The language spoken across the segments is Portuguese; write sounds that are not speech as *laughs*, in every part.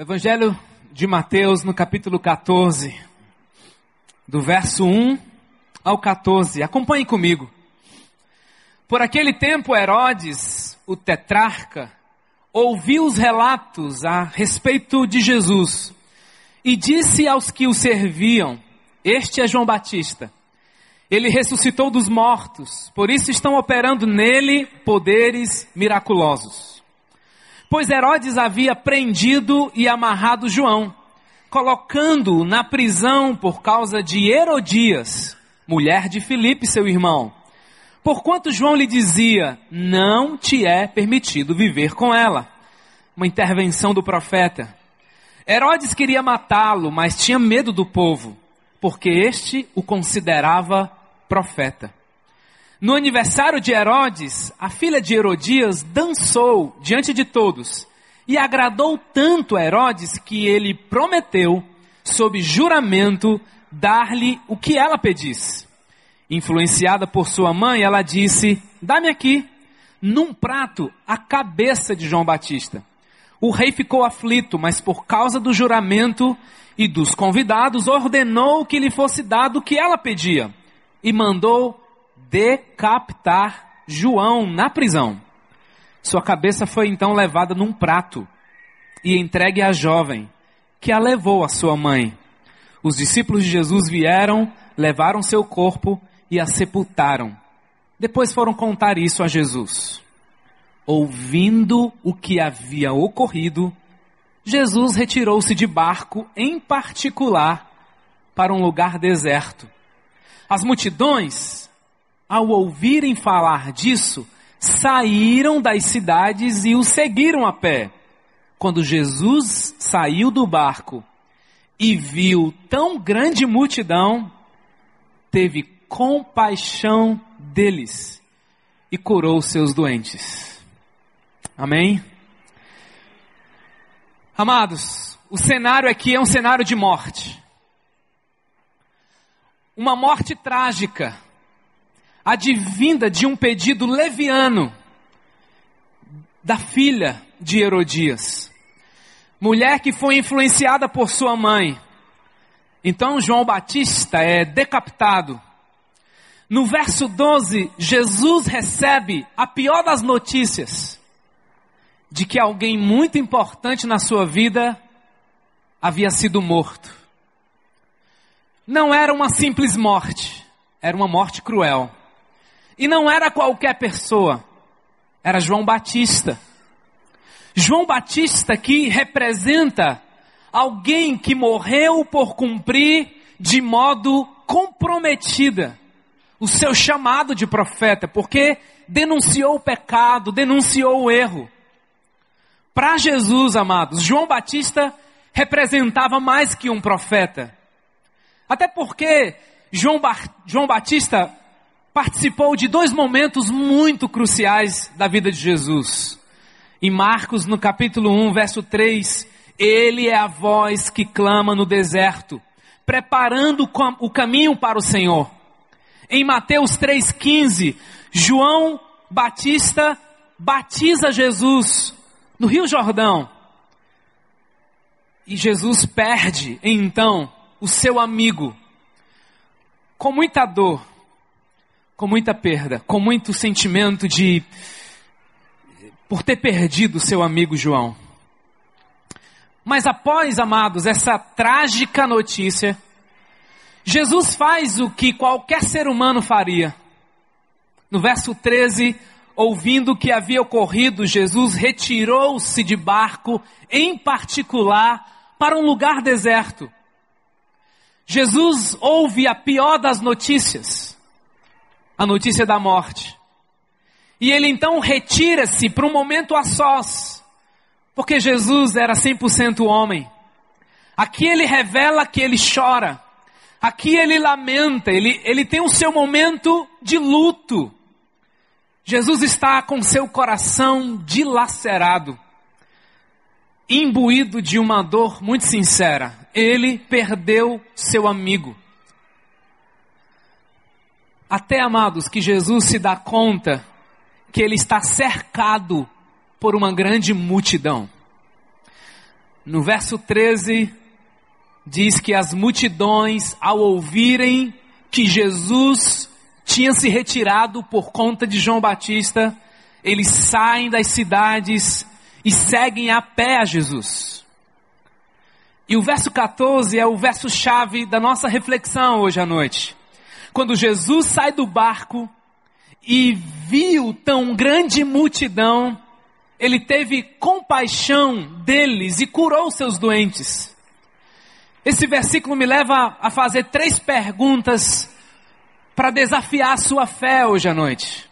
Evangelho de Mateus, no capítulo 14, do verso 1 ao 14. Acompanhe comigo. Por aquele tempo, Herodes, o tetrarca, ouviu os relatos a respeito de Jesus e disse aos que o serviam: Este é João Batista. Ele ressuscitou dos mortos, por isso estão operando nele poderes miraculosos. Pois Herodes havia prendido e amarrado João, colocando-o na prisão por causa de Herodias, mulher de Filipe, seu irmão. Porquanto João lhe dizia: Não te é permitido viver com ela. Uma intervenção do profeta. Herodes queria matá-lo, mas tinha medo do povo, porque este o considerava profeta. No aniversário de Herodes, a filha de Herodias dançou diante de todos e agradou tanto a Herodes que ele prometeu, sob juramento, dar-lhe o que ela pedisse. Influenciada por sua mãe, ela disse: Dá-me aqui, num prato, a cabeça de João Batista. O rei ficou aflito, mas por causa do juramento e dos convidados, ordenou que lhe fosse dado o que ela pedia e mandou decapitar João na prisão. Sua cabeça foi então levada num prato e entregue à jovem, que a levou à sua mãe. Os discípulos de Jesus vieram, levaram seu corpo e a sepultaram. Depois foram contar isso a Jesus. Ouvindo o que havia ocorrido, Jesus retirou-se de barco, em particular, para um lugar deserto. As multidões ao ouvirem falar disso, saíram das cidades e o seguiram a pé. Quando Jesus saiu do barco e viu tão grande multidão, teve compaixão deles e curou seus doentes. Amém? Amados, o cenário aqui é um cenário de morte. Uma morte trágica advinda de um pedido leviano da filha de Herodias, mulher que foi influenciada por sua mãe. Então João Batista é decapitado. No verso 12, Jesus recebe a pior das notícias de que alguém muito importante na sua vida havia sido morto. Não era uma simples morte, era uma morte cruel. E não era qualquer pessoa, era João Batista. João Batista que representa alguém que morreu por cumprir de modo comprometida o seu chamado de profeta, porque denunciou o pecado, denunciou o erro. Para Jesus, amados, João Batista representava mais que um profeta. Até porque João, ba João Batista participou de dois momentos muito cruciais da vida de Jesus. Em Marcos, no capítulo 1, verso 3, ele é a voz que clama no deserto, preparando o caminho para o Senhor. Em Mateus 3,15, João Batista batiza Jesus no Rio Jordão. E Jesus perde, então, o seu amigo. Com muita dor, com muita perda, com muito sentimento de por ter perdido seu amigo João. Mas após, amados, essa trágica notícia, Jesus faz o que qualquer ser humano faria. No verso 13, ouvindo o que havia ocorrido, Jesus retirou-se de barco, em particular, para um lugar deserto. Jesus ouve a pior das notícias a notícia da morte. E ele então retira-se para um momento a sós, porque Jesus era 100% homem. Aqui ele revela que ele chora, aqui ele lamenta, ele, ele tem o seu momento de luto. Jesus está com seu coração dilacerado, imbuído de uma dor muito sincera. Ele perdeu seu amigo. Até, amados, que Jesus se dá conta que ele está cercado por uma grande multidão. No verso 13, diz que as multidões, ao ouvirem que Jesus tinha se retirado por conta de João Batista, eles saem das cidades e seguem a pé a Jesus. E o verso 14 é o verso chave da nossa reflexão hoje à noite. Quando Jesus sai do barco e viu tão grande multidão, ele teve compaixão deles e curou seus doentes. Esse versículo me leva a fazer três perguntas para desafiar a sua fé hoje à noite.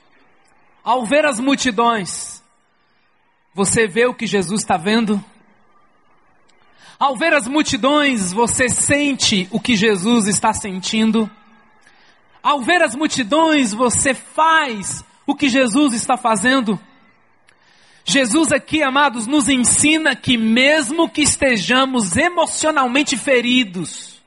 Ao ver as multidões, você vê o que Jesus está vendo? Ao ver as multidões, você sente o que Jesus está sentindo? Ao ver as multidões, você faz o que Jesus está fazendo? Jesus aqui, amados, nos ensina que mesmo que estejamos emocionalmente feridos,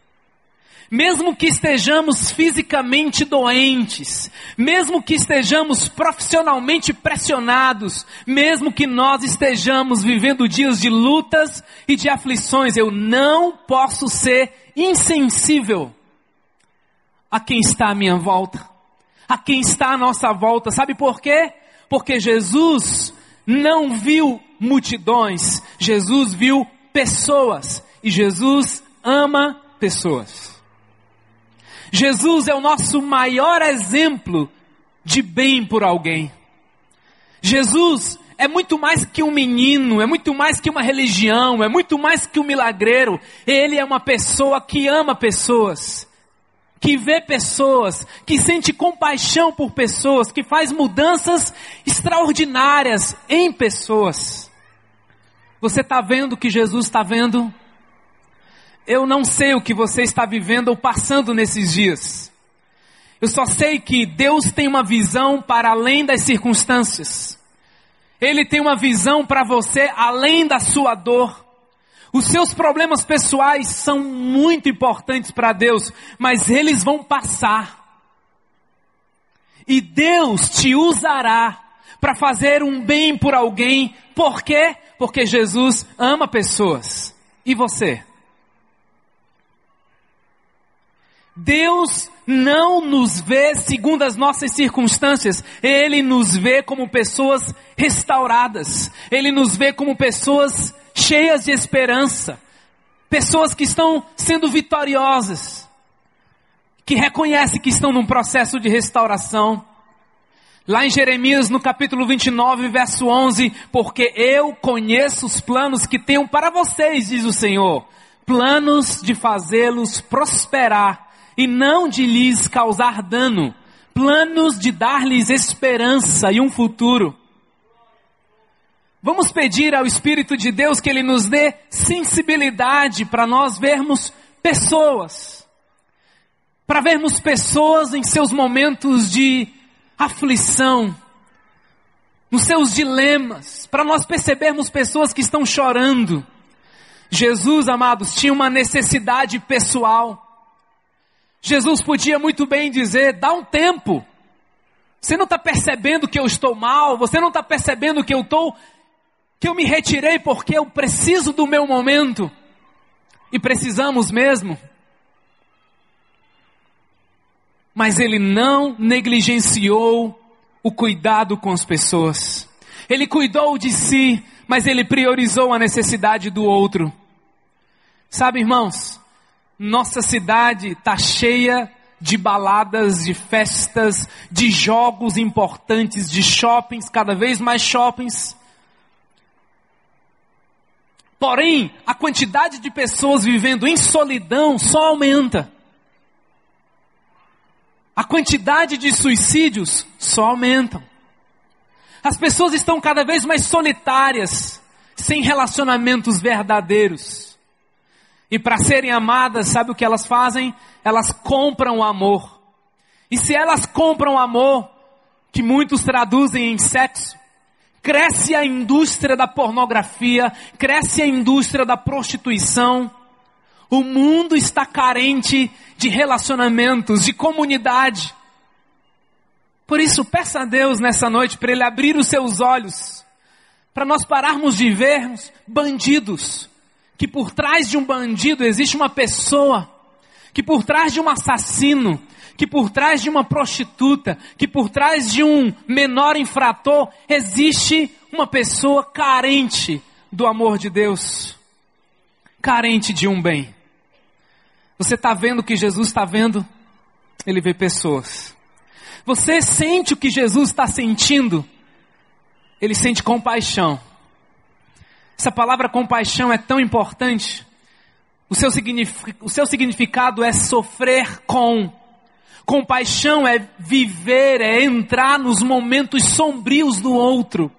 mesmo que estejamos fisicamente doentes, mesmo que estejamos profissionalmente pressionados, mesmo que nós estejamos vivendo dias de lutas e de aflições, eu não posso ser insensível a quem está à minha volta, a quem está à nossa volta. Sabe por quê? Porque Jesus não viu multidões, Jesus viu pessoas e Jesus ama pessoas. Jesus é o nosso maior exemplo de bem por alguém. Jesus é muito mais que um menino, é muito mais que uma religião, é muito mais que um milagreiro. Ele é uma pessoa que ama pessoas que vê pessoas, que sente compaixão por pessoas, que faz mudanças extraordinárias em pessoas. Você está vendo o que Jesus está vendo? Eu não sei o que você está vivendo ou passando nesses dias. Eu só sei que Deus tem uma visão para além das circunstâncias. Ele tem uma visão para você além da sua dor. Os seus problemas pessoais são muito importantes para Deus, mas eles vão passar. E Deus te usará para fazer um bem por alguém. Por quê? Porque Jesus ama pessoas. E você? Deus não nos vê segundo as nossas circunstâncias, Ele nos vê como pessoas restauradas, Ele nos vê como pessoas cheias de esperança, pessoas que estão sendo vitoriosas, que reconhecem que estão num processo de restauração. Lá em Jeremias, no capítulo 29, verso 11, porque eu conheço os planos que tenho para vocês, diz o Senhor, planos de fazê-los prosperar e não de lhes causar dano, planos de dar-lhes esperança e um futuro. Vamos pedir ao Espírito de Deus que Ele nos dê sensibilidade para nós vermos pessoas, para vermos pessoas em seus momentos de aflição, nos seus dilemas, para nós percebermos pessoas que estão chorando. Jesus, amados, tinha uma necessidade pessoal. Jesus podia muito bem dizer: dá um tempo. Você não está percebendo que eu estou mal, você não está percebendo que eu estou que eu me retirei porque eu preciso do meu momento. E precisamos mesmo. Mas ele não negligenciou o cuidado com as pessoas. Ele cuidou de si, mas ele priorizou a necessidade do outro. Sabe, irmãos, nossa cidade está cheia de baladas, de festas, de jogos importantes, de shoppings, cada vez mais shoppings. Porém, a quantidade de pessoas vivendo em solidão só aumenta. A quantidade de suicídios só aumentam. As pessoas estão cada vez mais solitárias, sem relacionamentos verdadeiros. E para serem amadas, sabe o que elas fazem? Elas compram amor. E se elas compram amor, que muitos traduzem em sexo, cresce a indústria da pornografia, cresce a indústria da prostituição. O mundo está carente de relacionamentos, de comunidade. Por isso, peça a Deus nessa noite para Ele abrir os seus olhos, para nós pararmos de vermos bandidos que por trás de um bandido existe uma pessoa, que por trás de um assassino, que por trás de uma prostituta, que por trás de um menor infrator existe uma pessoa carente do amor de Deus, carente de um bem. Você está vendo o que Jesus está vendo? Ele vê pessoas. Você sente o que Jesus está sentindo? Ele sente compaixão. Essa palavra compaixão é tão importante. O seu, o seu significado é sofrer com. Compaixão é viver, é entrar nos momentos sombrios do outro.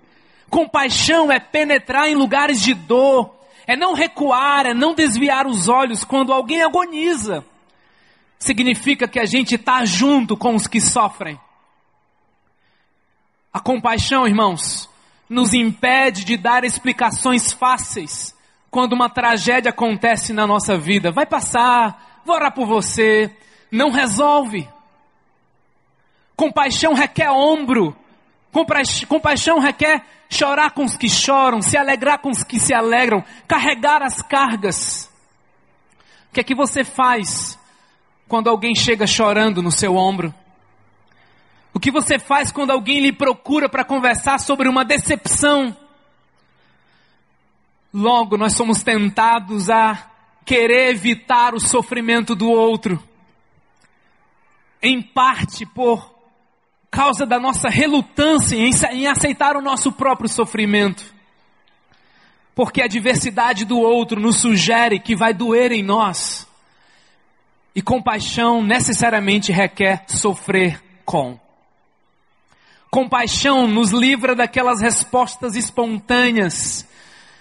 Compaixão é penetrar em lugares de dor, é não recuar, é não desviar os olhos quando alguém agoniza. Significa que a gente está junto com os que sofrem. A compaixão, irmãos, nos impede de dar explicações fáceis quando uma tragédia acontece na nossa vida. Vai passar, vou orar por você. Não resolve. Compaixão requer ombro. Compaixão requer chorar com os que choram, se alegrar com os que se alegram, carregar as cargas. O que é que você faz quando alguém chega chorando no seu ombro? O que você faz quando alguém lhe procura para conversar sobre uma decepção? Logo, nós somos tentados a querer evitar o sofrimento do outro, em parte por causa da nossa relutância em aceitar o nosso próprio sofrimento. Porque a diversidade do outro nos sugere que vai doer em nós. E compaixão necessariamente requer sofrer com. Compaixão nos livra daquelas respostas espontâneas,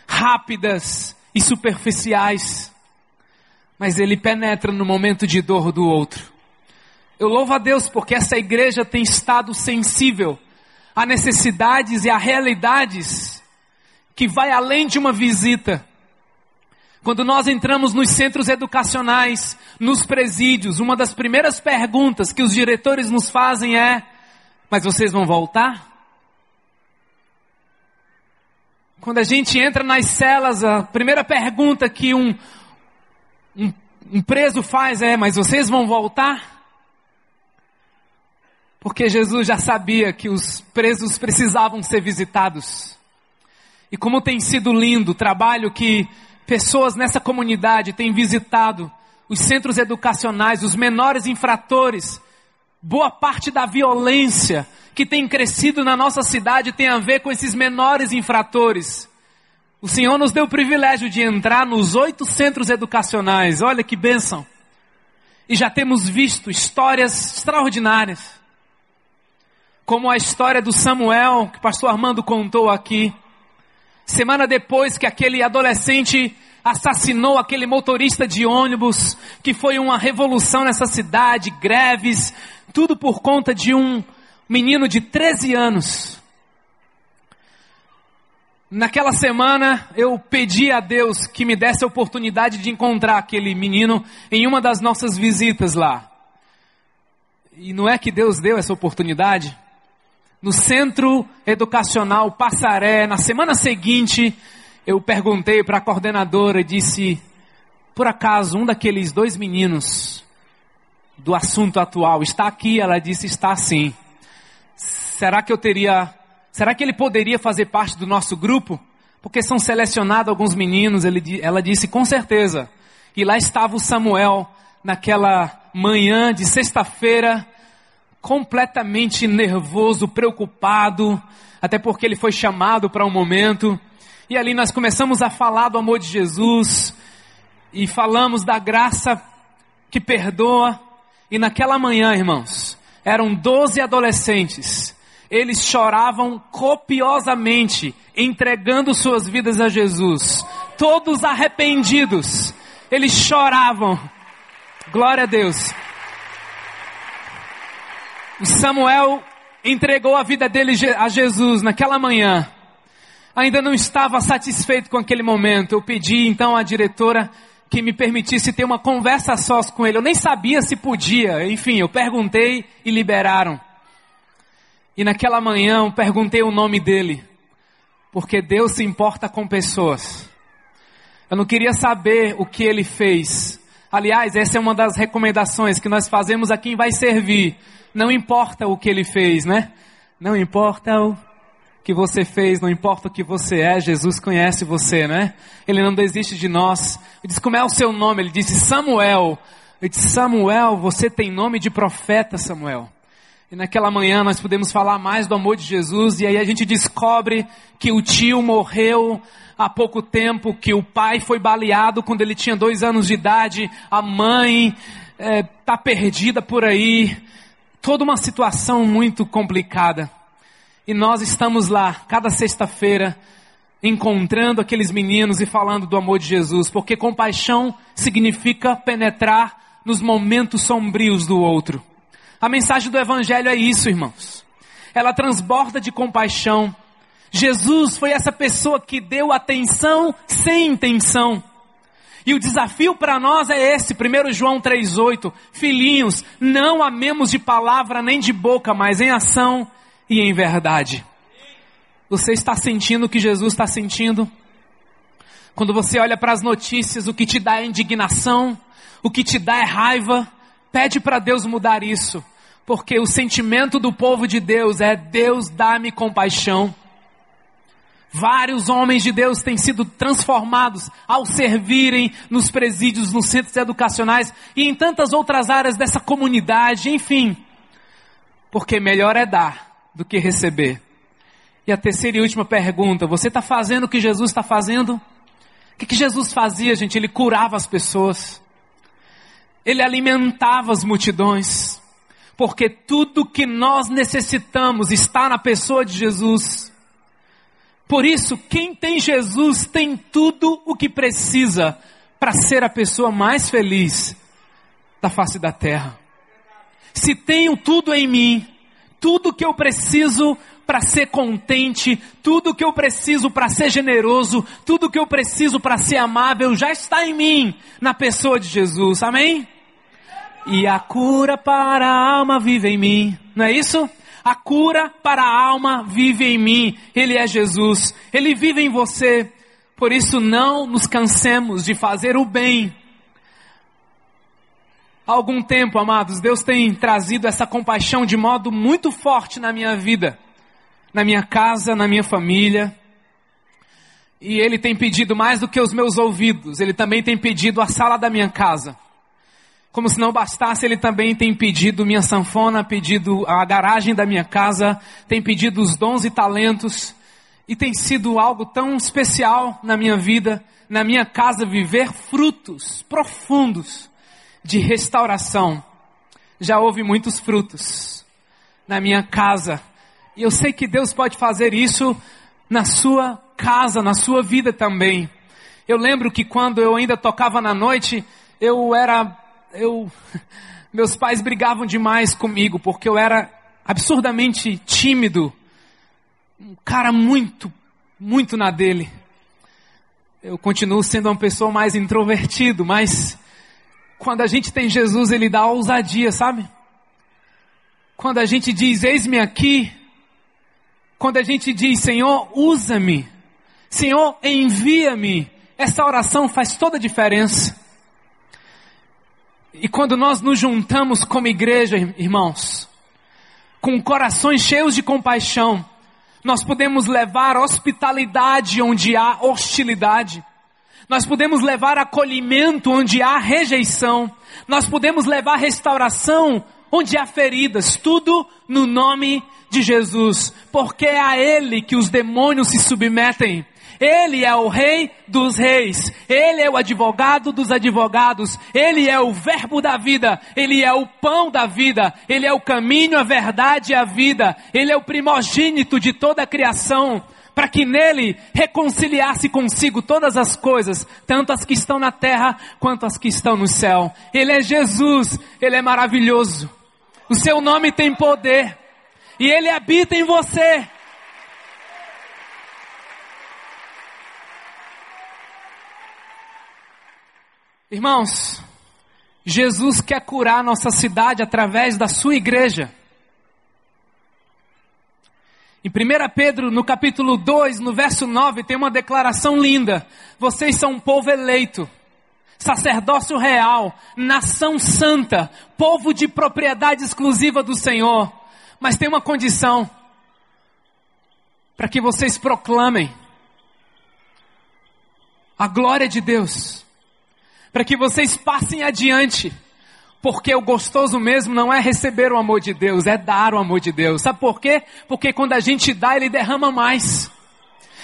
rápidas e superficiais. Mas ele penetra no momento de dor do outro. Eu louvo a Deus porque essa igreja tem estado sensível a necessidades e a realidades que vai além de uma visita. Quando nós entramos nos centros educacionais, nos presídios, uma das primeiras perguntas que os diretores nos fazem é: mas vocês vão voltar? Quando a gente entra nas celas, a primeira pergunta que um, um, um preso faz é: Mas vocês vão voltar? Porque Jesus já sabia que os presos precisavam ser visitados. E como tem sido lindo o trabalho que pessoas nessa comunidade têm visitado os centros educacionais, os menores infratores, Boa parte da violência que tem crescido na nossa cidade tem a ver com esses menores infratores. O Senhor nos deu o privilégio de entrar nos oito centros educacionais. Olha que bênção. E já temos visto histórias extraordinárias. Como a história do Samuel, que o pastor Armando contou aqui. Semana depois que aquele adolescente assassinou aquele motorista de ônibus, que foi uma revolução nessa cidade, greves, tudo por conta de um menino de 13 anos. Naquela semana eu pedi a Deus que me desse a oportunidade de encontrar aquele menino em uma das nossas visitas lá. E não é que Deus deu essa oportunidade? No centro educacional Passaré, na semana seguinte, eu perguntei para a coordenadora e disse: por acaso um daqueles dois meninos do assunto atual está aqui? Ela disse: está sim. Será que eu teria. Será que ele poderia fazer parte do nosso grupo? Porque são selecionados alguns meninos. Ele, ela disse: com certeza. E lá estava o Samuel, naquela manhã de sexta-feira, completamente nervoso, preocupado, até porque ele foi chamado para um momento. E ali nós começamos a falar do amor de Jesus e falamos da graça que perdoa, e naquela manhã, irmãos, eram doze adolescentes. Eles choravam copiosamente, entregando suas vidas a Jesus. Todos arrependidos. Eles choravam. Glória a Deus. Samuel entregou a vida dele a Jesus naquela manhã. Ainda não estava satisfeito com aquele momento. Eu pedi então à diretora que me permitisse ter uma conversa sós com ele. Eu nem sabia se podia. Enfim, eu perguntei e liberaram. E naquela manhã eu perguntei o nome dele. Porque Deus se importa com pessoas. Eu não queria saber o que ele fez. Aliás, essa é uma das recomendações que nós fazemos a quem vai servir. Não importa o que ele fez, né? Não importa o que você fez, não importa o que você é, Jesus conhece você, né? Ele não desiste de nós. Ele diz, como é o seu nome? Ele disse, Samuel. Ele disse, Samuel, você tem nome de profeta, Samuel. E naquela manhã nós podemos falar mais do amor de Jesus e aí a gente descobre que o tio morreu há pouco tempo, que o pai foi baleado quando ele tinha dois anos de idade, a mãe está é, perdida por aí, toda uma situação muito complicada. E nós estamos lá, cada sexta-feira, encontrando aqueles meninos e falando do amor de Jesus, porque compaixão significa penetrar nos momentos sombrios do outro. A mensagem do Evangelho é isso, irmãos. Ela transborda de compaixão. Jesus foi essa pessoa que deu atenção sem intenção. E o desafio para nós é esse, 1 João 3,8: Filhinhos, não amemos de palavra nem de boca, mas em ação e em verdade. Você está sentindo o que Jesus está sentindo? Quando você olha para as notícias, o que te dá é indignação, o que te dá é raiva, pede para Deus mudar isso, porque o sentimento do povo de Deus é: Deus dá-me compaixão. Vários homens de Deus têm sido transformados ao servirem nos presídios, nos centros educacionais e em tantas outras áreas dessa comunidade, enfim. Porque melhor é dar do que receber. E a terceira e última pergunta: você está fazendo o que Jesus está fazendo? O que, que Jesus fazia, gente? Ele curava as pessoas, ele alimentava as multidões, porque tudo que nós necessitamos está na pessoa de Jesus. Por isso, quem tem Jesus tem tudo o que precisa para ser a pessoa mais feliz da face da terra. Se tenho tudo em mim, tudo que eu preciso para ser contente, tudo que eu preciso para ser generoso, tudo que eu preciso para ser amável já está em mim, na pessoa de Jesus. Amém? E a cura para a alma vive em mim. Não é isso? A cura para a alma vive em mim. Ele é Jesus. Ele vive em você. Por isso não nos cansemos de fazer o bem. Há algum tempo, amados, Deus tem trazido essa compaixão de modo muito forte na minha vida, na minha casa, na minha família. E Ele tem pedido mais do que os meus ouvidos, Ele também tem pedido a sala da minha casa. Como se não bastasse, ele também tem pedido minha sanfona, pedido a garagem da minha casa, tem pedido os dons e talentos. E tem sido algo tão especial na minha vida, na minha casa, viver frutos profundos de restauração. Já houve muitos frutos na minha casa. E eu sei que Deus pode fazer isso na sua casa, na sua vida também. Eu lembro que quando eu ainda tocava na noite, eu era eu, *laughs* meus pais brigavam demais comigo porque eu era absurdamente tímido, um cara muito, muito na dele. Eu continuo sendo uma pessoa mais introvertido, mas quando a gente tem Jesus, ele dá ousadia, sabe? Quando a gente diz, eis-me aqui, quando a gente diz, Senhor, usa-me, Senhor, envia-me, essa oração faz toda a diferença. E quando nós nos juntamos como igreja, irmãos, com corações cheios de compaixão, nós podemos levar hospitalidade onde há hostilidade. Nós podemos levar acolhimento onde há rejeição. Nós podemos levar restauração onde há feridas. Tudo no nome de Jesus. Porque é a Ele que os demônios se submetem. Ele é o Rei dos Reis, Ele é o advogado dos advogados, Ele é o Verbo da vida, Ele é o pão da vida, Ele é o caminho, a verdade e a vida, Ele é o primogênito de toda a criação, para que nele reconciliasse consigo todas as coisas, tanto as que estão na terra quanto as que estão no céu. Ele é Jesus, Ele é maravilhoso, o seu nome tem poder, e Ele habita em você. Irmãos, Jesus quer curar nossa cidade através da sua igreja. Em 1 Pedro, no capítulo 2, no verso 9, tem uma declaração linda. Vocês são um povo eleito, sacerdócio real, nação santa, povo de propriedade exclusiva do Senhor. Mas tem uma condição: para que vocês proclamem a glória de Deus, para que vocês passem adiante porque o gostoso mesmo não é receber o amor de Deus, é dar o amor de Deus. Sabe por quê? Porque quando a gente dá, Ele derrama mais.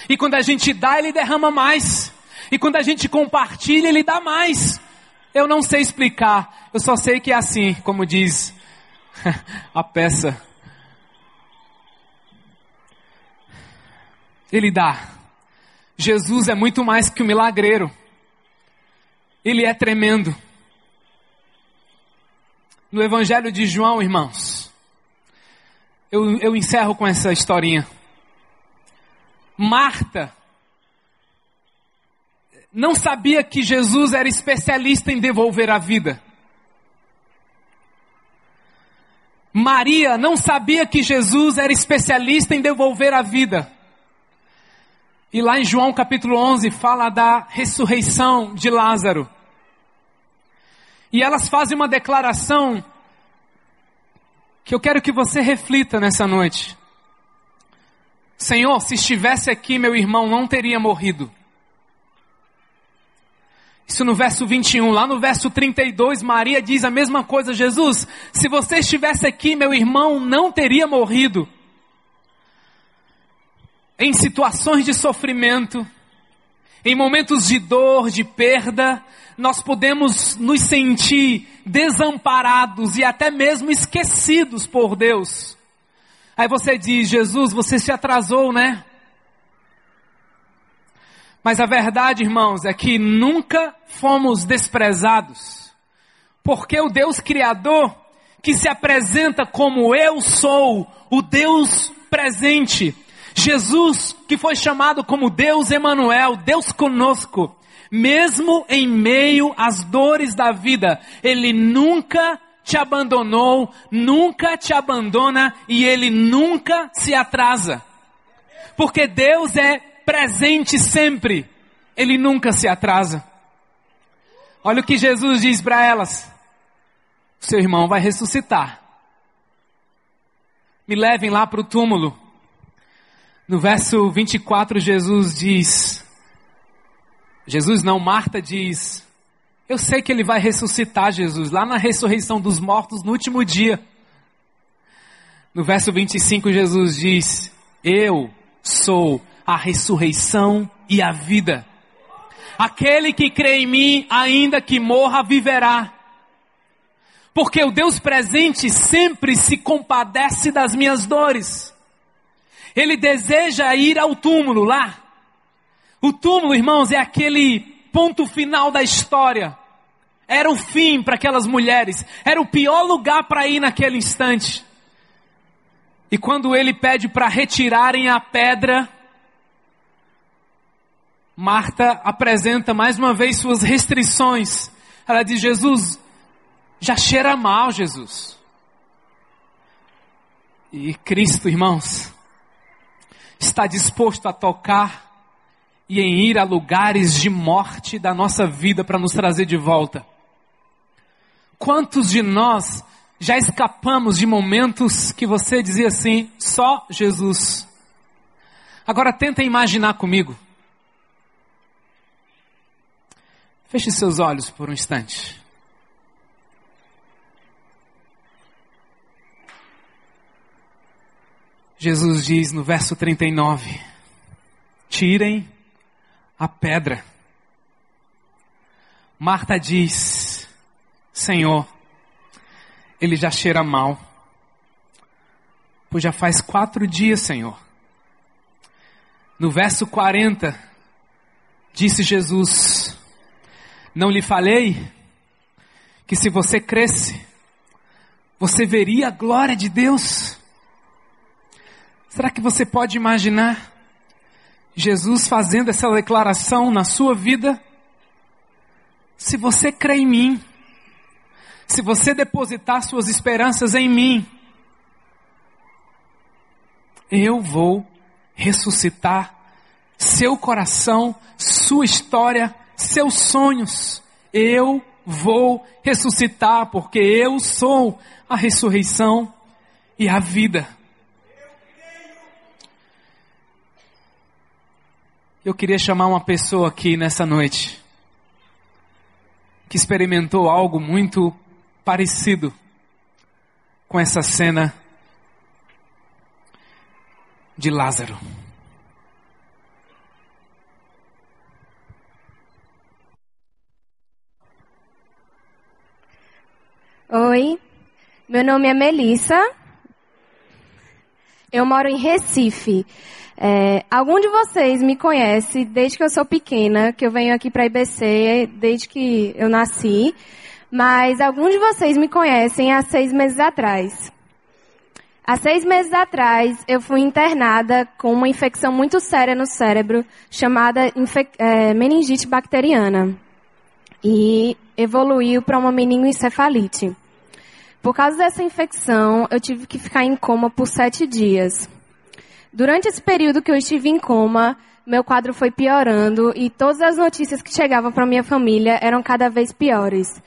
E quando a gente dá, Ele derrama mais. E quando a gente compartilha, Ele dá mais. Eu não sei explicar, eu só sei que é assim, como diz *laughs* a peça. Ele dá. Jesus é muito mais que o um milagreiro. Ele é tremendo no Evangelho de João, irmãos. Eu, eu encerro com essa historinha. Marta não sabia que Jesus era especialista em devolver a vida. Maria não sabia que Jesus era especialista em devolver a vida. E lá em João capítulo 11 fala da ressurreição de Lázaro. E elas fazem uma declaração que eu quero que você reflita nessa noite. Senhor, se estivesse aqui, meu irmão não teria morrido. Isso no verso 21. Lá no verso 32, Maria diz a mesma coisa. Jesus, se você estivesse aqui, meu irmão não teria morrido. Em situações de sofrimento, em momentos de dor, de perda, nós podemos nos sentir desamparados e até mesmo esquecidos por Deus. Aí você diz, Jesus, você se atrasou, né? Mas a verdade, irmãos, é que nunca fomos desprezados. Porque o Deus Criador, que se apresenta como eu sou, o Deus presente, Jesus, que foi chamado como Deus Emanuel, Deus conosco, mesmo em meio às dores da vida, Ele nunca te abandonou, nunca te abandona e Ele nunca se atrasa. Porque Deus é presente sempre, Ele nunca se atrasa. Olha o que Jesus diz para elas: seu irmão vai ressuscitar. Me levem lá para o túmulo. No verso 24, Jesus diz: Jesus não, Marta diz: Eu sei que ele vai ressuscitar Jesus lá na ressurreição dos mortos no último dia. No verso 25, Jesus diz: Eu sou a ressurreição e a vida. Aquele que crê em mim, ainda que morra, viverá. Porque o Deus presente sempre se compadece das minhas dores. Ele deseja ir ao túmulo lá o túmulo, irmãos, é aquele ponto final da história. Era o fim para aquelas mulheres. Era o pior lugar para ir naquele instante. E quando ele pede para retirarem a pedra, Marta apresenta mais uma vez suas restrições. Ela diz: Jesus, já cheira mal, Jesus. E Cristo, irmãos, está disposto a tocar e em ir a lugares de morte da nossa vida para nos trazer de volta. Quantos de nós já escapamos de momentos que você dizia assim, só Jesus? Agora tenta imaginar comigo. Feche seus olhos por um instante. Jesus diz no verso 39: Tirem a pedra. Marta diz: Senhor, ele já cheira mal. Pois já faz quatro dias, Senhor. No verso 40, disse Jesus: Não lhe falei que se você cresce, você veria a glória de Deus? Será que você pode imaginar Jesus fazendo essa declaração na sua vida, se você crê em mim, se você depositar suas esperanças em mim, eu vou ressuscitar seu coração, sua história, seus sonhos. Eu vou ressuscitar, porque eu sou a ressurreição e a vida. Eu queria chamar uma pessoa aqui nessa noite que experimentou algo muito parecido com essa cena de Lázaro. Oi, meu nome é Melissa. Eu moro em Recife. É, algum de vocês me conhece desde que eu sou pequena, que eu venho aqui para a IBC desde que eu nasci, mas alguns de vocês me conhecem há seis meses atrás. Há seis meses atrás, eu fui internada com uma infecção muito séria no cérebro, chamada é, meningite bacteriana. E evoluiu para uma meningoencefalite. Por causa dessa infecção, eu tive que ficar em coma por sete dias. Durante esse período que eu estive em coma, meu quadro foi piorando e todas as notícias que chegavam para minha família eram cada vez piores.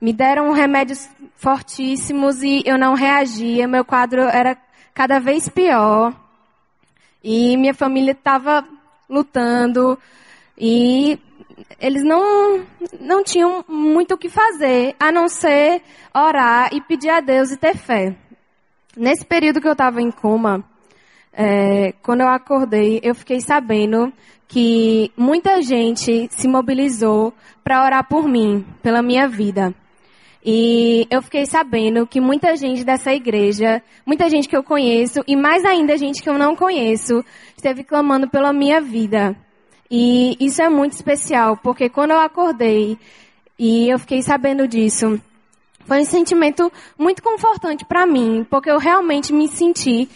Me deram remédios fortíssimos e eu não reagia, meu quadro era cada vez pior. E minha família estava lutando e eles não, não tinham muito o que fazer, a não ser orar e pedir a Deus e ter fé. Nesse período que eu estava em coma, é, quando eu acordei, eu fiquei sabendo que muita gente se mobilizou para orar por mim, pela minha vida. E eu fiquei sabendo que muita gente dessa igreja, muita gente que eu conheço e mais ainda gente que eu não conheço, esteve clamando pela minha vida. E isso é muito especial, porque quando eu acordei e eu fiquei sabendo disso, foi um sentimento muito confortante para mim, porque eu realmente me senti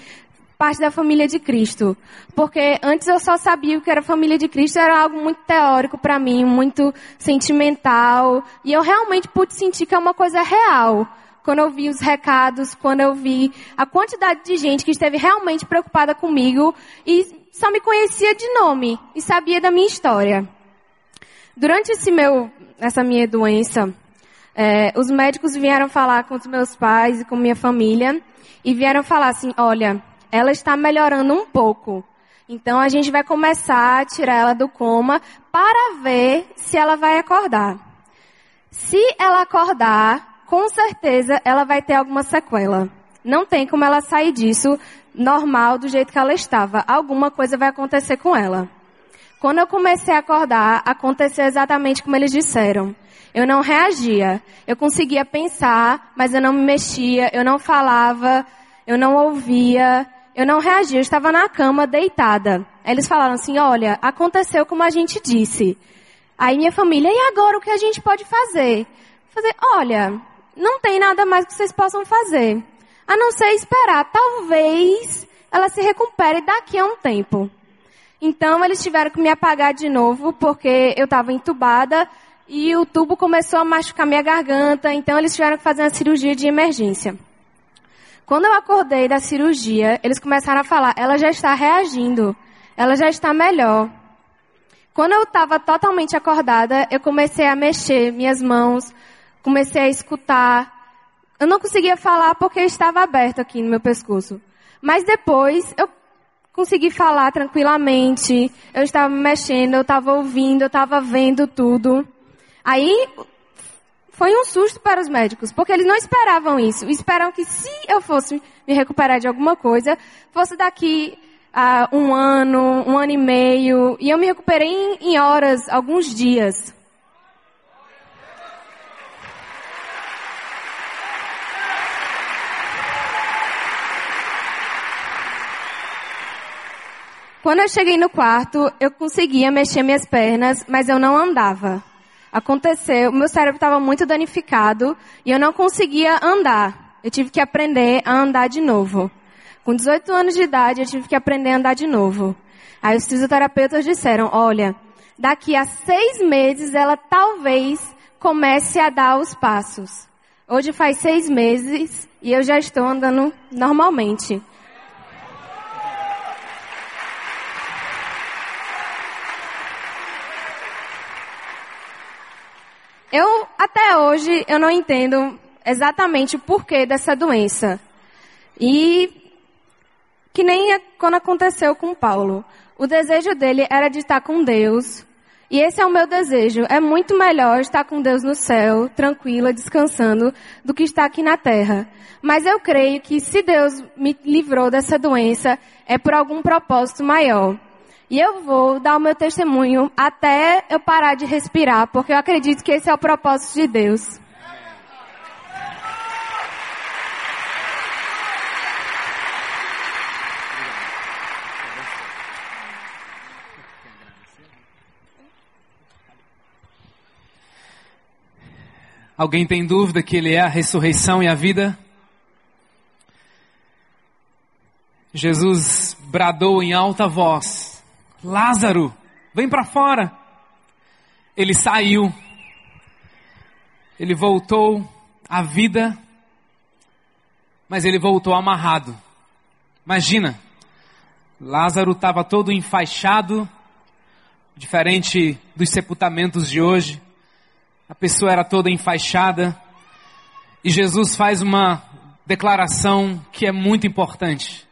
parte da família de Cristo. Porque antes eu só sabia que era família de Cristo, era algo muito teórico para mim, muito sentimental. E eu realmente pude sentir que é uma coisa real. Quando eu vi os recados, quando eu vi a quantidade de gente que esteve realmente preocupada comigo e só me conhecia de nome e sabia da minha história. Durante esse meu, essa minha doença, é, os médicos vieram falar com os meus pais e com minha família e vieram falar assim, olha, ela está melhorando um pouco. Então a gente vai começar a tirar ela do coma para ver se ela vai acordar. Se ela acordar, com certeza ela vai ter alguma sequela. Não tem como ela sair disso normal do jeito que ela estava. Alguma coisa vai acontecer com ela. Quando eu comecei a acordar, aconteceu exatamente como eles disseram. Eu não reagia. Eu conseguia pensar, mas eu não me mexia, eu não falava, eu não ouvia, eu não reagi, eu estava na cama deitada. Eles falaram assim: olha, aconteceu como a gente disse. Aí minha família, e agora o que a gente pode fazer? Fazer, olha, não tem nada mais que vocês possam fazer. A não ser esperar. Talvez ela se recupere daqui a um tempo. Então eles tiveram que me apagar de novo, porque eu estava entubada e o tubo começou a machucar minha garganta. Então eles tiveram que fazer uma cirurgia de emergência. Quando eu acordei da cirurgia, eles começaram a falar, ela já está reagindo, ela já está melhor. Quando eu estava totalmente acordada, eu comecei a mexer minhas mãos, comecei a escutar. Eu não conseguia falar porque estava aberto aqui no meu pescoço. Mas depois eu consegui falar tranquilamente. Eu estava mexendo, eu estava ouvindo, eu estava vendo tudo. Aí foi um susto para os médicos, porque eles não esperavam isso. Esperavam que se eu fosse me recuperar de alguma coisa, fosse daqui a um ano, um ano e meio. E eu me recuperei em, em horas, alguns dias. Quando eu cheguei no quarto, eu conseguia mexer minhas pernas, mas eu não andava aconteceu, meu cérebro estava muito danificado e eu não conseguia andar. Eu tive que aprender a andar de novo. Com 18 anos de idade, eu tive que aprender a andar de novo. Aí os fisioterapeutas disseram, olha, daqui a seis meses ela talvez comece a dar os passos. Hoje faz seis meses e eu já estou andando normalmente. Até hoje eu não entendo exatamente o porquê dessa doença. E que nem quando aconteceu com Paulo. O desejo dele era de estar com Deus. E esse é o meu desejo. É muito melhor estar com Deus no céu, tranquila, descansando, do que estar aqui na terra. Mas eu creio que se Deus me livrou dessa doença, é por algum propósito maior. E eu vou dar o meu testemunho até eu parar de respirar, porque eu acredito que esse é o propósito de Deus. Alguém tem dúvida que Ele é a ressurreição e a vida? Jesus bradou em alta voz: Lázaro, vem para fora. Ele saiu. Ele voltou à vida, mas ele voltou amarrado. Imagina, Lázaro estava todo enfaixado, diferente dos sepultamentos de hoje. A pessoa era toda enfaixada. E Jesus faz uma declaração que é muito importante.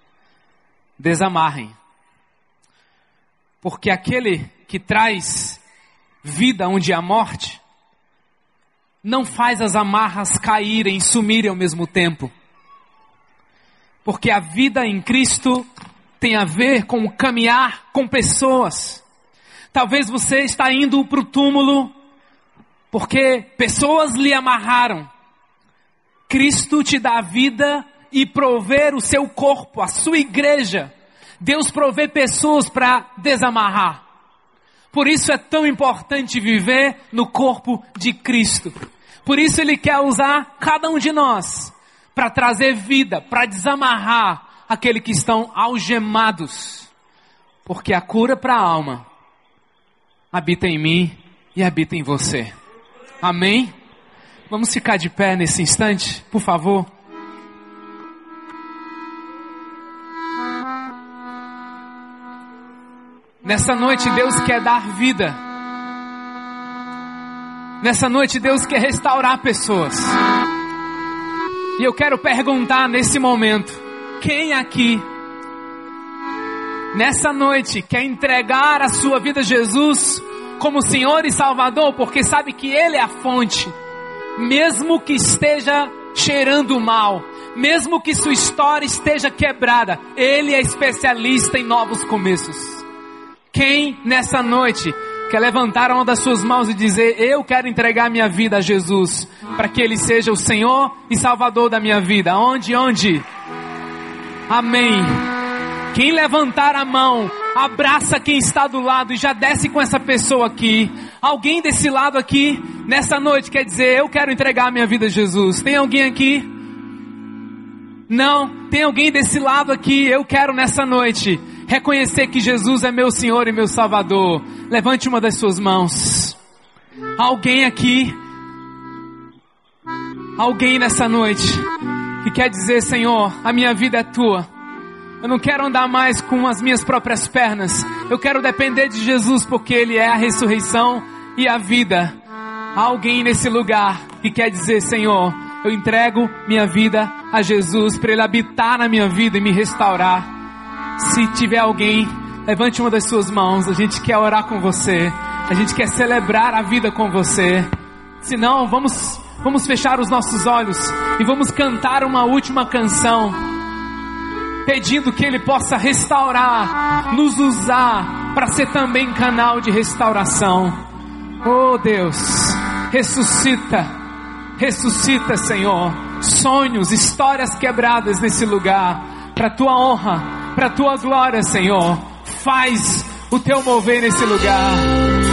Desamarrem. Porque aquele que traz vida onde há morte, não faz as amarras caírem e sumirem ao mesmo tempo. Porque a vida em Cristo tem a ver com caminhar com pessoas. Talvez você está indo para o túmulo porque pessoas lhe amarraram. Cristo te dá vida e prover o seu corpo, a sua igreja. Deus provê pessoas para desamarrar. Por isso é tão importante viver no corpo de Cristo. Por isso Ele quer usar cada um de nós para trazer vida, para desamarrar aqueles que estão algemados. Porque a cura para a alma habita em mim e habita em você. Amém? Vamos ficar de pé nesse instante, por favor. Nessa noite Deus quer dar vida. Nessa noite Deus quer restaurar pessoas. E eu quero perguntar nesse momento: quem aqui, nessa noite, quer entregar a sua vida a Jesus como Senhor e Salvador, porque sabe que Ele é a fonte, mesmo que esteja cheirando mal, mesmo que sua história esteja quebrada, Ele é especialista em novos começos. Quem nessa noite quer levantar uma das suas mãos e dizer: Eu quero entregar minha vida a Jesus, para que Ele seja o Senhor e Salvador da minha vida? Onde? Onde? Amém. Quem levantar a mão, abraça quem está do lado e já desce com essa pessoa aqui. Alguém desse lado aqui, nessa noite, quer dizer, eu quero entregar minha vida a Jesus. Tem alguém aqui? Não, tem alguém desse lado aqui, eu quero nessa noite reconhecer que Jesus é meu Senhor e meu Salvador. Levante uma das suas mãos. Alguém aqui, alguém nessa noite, que quer dizer, Senhor, a minha vida é tua. Eu não quero andar mais com as minhas próprias pernas. Eu quero depender de Jesus porque Ele é a ressurreição e a vida. Alguém nesse lugar que quer dizer, Senhor, eu entrego minha vida a Jesus para Ele habitar na minha vida e me restaurar. Se tiver alguém, levante uma das suas mãos. A gente quer orar com você. A gente quer celebrar a vida com você. Se não, vamos, vamos fechar os nossos olhos e vamos cantar uma última canção pedindo que Ele possa restaurar, nos usar para ser também canal de restauração. Oh Deus, ressuscita, ressuscita, Senhor, sonhos, histórias quebradas nesse lugar, para tua honra, para tua glória, Senhor. Faz o teu mover nesse lugar.